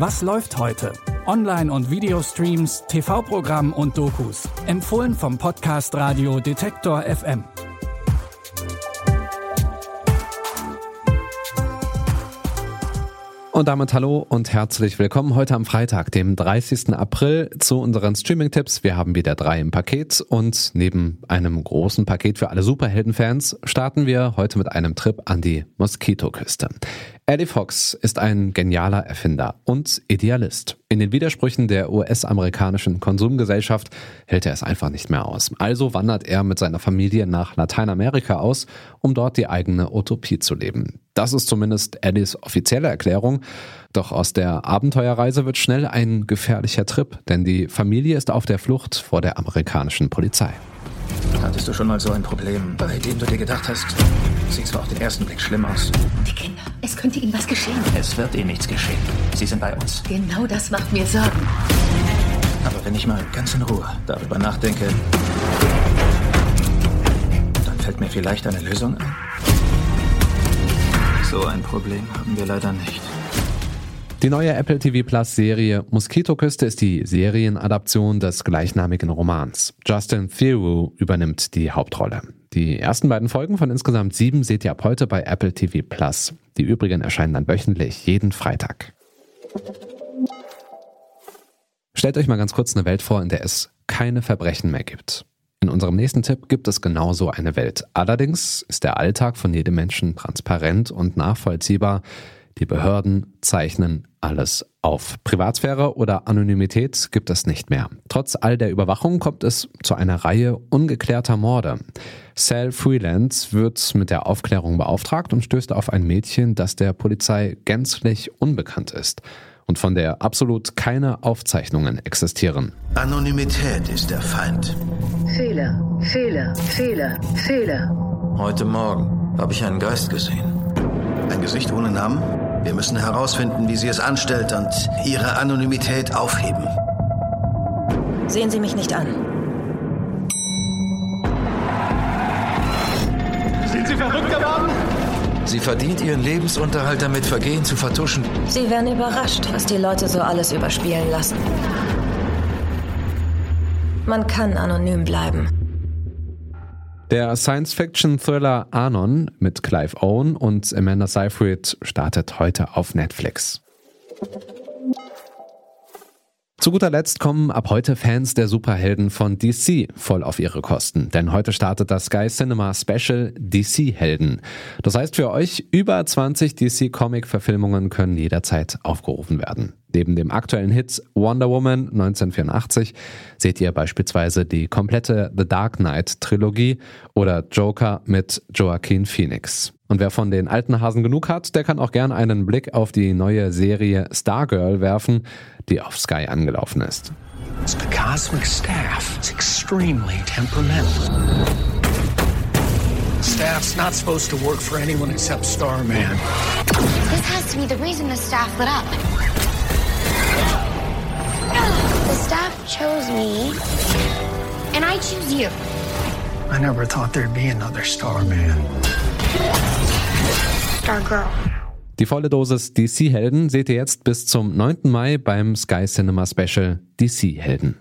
Was läuft heute? Online- und Videostreams, TV-Programm und Dokus. Empfohlen vom Podcast Radio Detektor FM. Und damit hallo und herzlich willkommen heute am Freitag, dem 30. April, zu unseren Streaming-Tipps. Wir haben wieder drei im Paket und neben einem großen Paket für alle Superhelden-Fans starten wir heute mit einem Trip an die Moskitoküste. Eddie Fox ist ein genialer Erfinder und Idealist. In den Widersprüchen der US-amerikanischen Konsumgesellschaft hält er es einfach nicht mehr aus. Also wandert er mit seiner Familie nach Lateinamerika aus, um dort die eigene Utopie zu leben. Das ist zumindest Eddies offizielle Erklärung. Doch aus der Abenteuerreise wird schnell ein gefährlicher Trip, denn die Familie ist auf der Flucht vor der amerikanischen Polizei. Hattest du schon mal so ein Problem, bei dem du dir gedacht hast, sieht zwar auf den ersten Blick schlimm aus? Die Kinder. Es könnte ihnen was geschehen. Es wird ihnen nichts geschehen. Sie sind bei uns. Genau das macht mir Sorgen. Aber wenn ich mal ganz in Ruhe darüber nachdenke, dann fällt mir vielleicht eine Lösung ein. So ein Problem haben wir leider nicht. Die neue Apple TV Plus Serie Moskitoküste ist die Serienadaption des gleichnamigen Romans. Justin Theroux übernimmt die Hauptrolle. Die ersten beiden Folgen von insgesamt sieben seht ihr ab heute bei Apple TV Plus. Die übrigen erscheinen dann wöchentlich, jeden Freitag. Stellt euch mal ganz kurz eine Welt vor, in der es keine Verbrechen mehr gibt. In unserem nächsten Tipp gibt es genauso eine Welt. Allerdings ist der Alltag von jedem Menschen transparent und nachvollziehbar. Die Behörden zeichnen alles auf. Privatsphäre oder Anonymität gibt es nicht mehr. Trotz all der Überwachung kommt es zu einer Reihe ungeklärter Morde. Sal Freelance wird mit der Aufklärung beauftragt und stößt auf ein Mädchen, das der Polizei gänzlich unbekannt ist und von der absolut keine Aufzeichnungen existieren. Anonymität ist der Feind. Fehler, Fehler, Fehler, Fehler. Heute Morgen habe ich einen Geist gesehen. Ein Gesicht ohne Namen? Wir müssen herausfinden, wie sie es anstellt und ihre Anonymität aufheben. Sehen Sie mich nicht an. Sind Sie verrückt geworden? Sie verdient ihren Lebensunterhalt damit, Vergehen zu vertuschen. Sie werden überrascht, was die Leute so alles überspielen lassen. Man kann anonym bleiben. Der Science-Fiction-Thriller Anon mit Clive Owen und Amanda Seyfried startet heute auf Netflix. Zu guter Letzt kommen ab heute Fans der Superhelden von DC voll auf ihre Kosten, denn heute startet das Sky Cinema Special DC Helden. Das heißt für euch, über 20 DC Comic Verfilmungen können jederzeit aufgerufen werden. Neben dem aktuellen Hit Wonder Woman 1984 seht ihr beispielsweise die komplette The Dark Knight Trilogie oder Joker mit Joaquin Phoenix. Und wer von den alten Hasen genug hat, der kann auch gern einen Blick auf die neue Serie Stargirl werfen, die auf Sky angelaufen ist. The cosmic staff is extremely temperamental. Staff's not supposed to work for anyone except Starman. This has to be the reason the staff lit up. The staff chose me, and I choose you. I never thought there'd be another Starman. Stargirl. Die volle Dosis DC-Helden seht ihr jetzt bis zum 9. Mai beim Sky Cinema Special DC-Helden.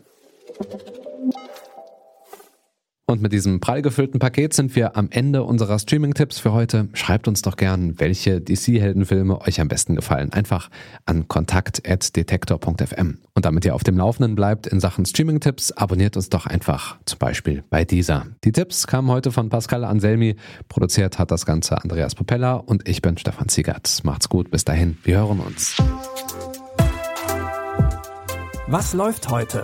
Und mit diesem prall gefüllten Paket sind wir am Ende unserer Streaming-Tipps für heute. Schreibt uns doch gern, welche DC-Heldenfilme euch am besten gefallen. Einfach an kontakt.detektor.fm. Und damit ihr auf dem Laufenden bleibt in Sachen Streaming-Tipps, abonniert uns doch einfach zum Beispiel bei dieser. Die Tipps kamen heute von Pascal Anselmi. Produziert hat das Ganze Andreas Popella und ich bin Stefan Ziegert. Macht's gut, bis dahin. Wir hören uns. Was läuft heute?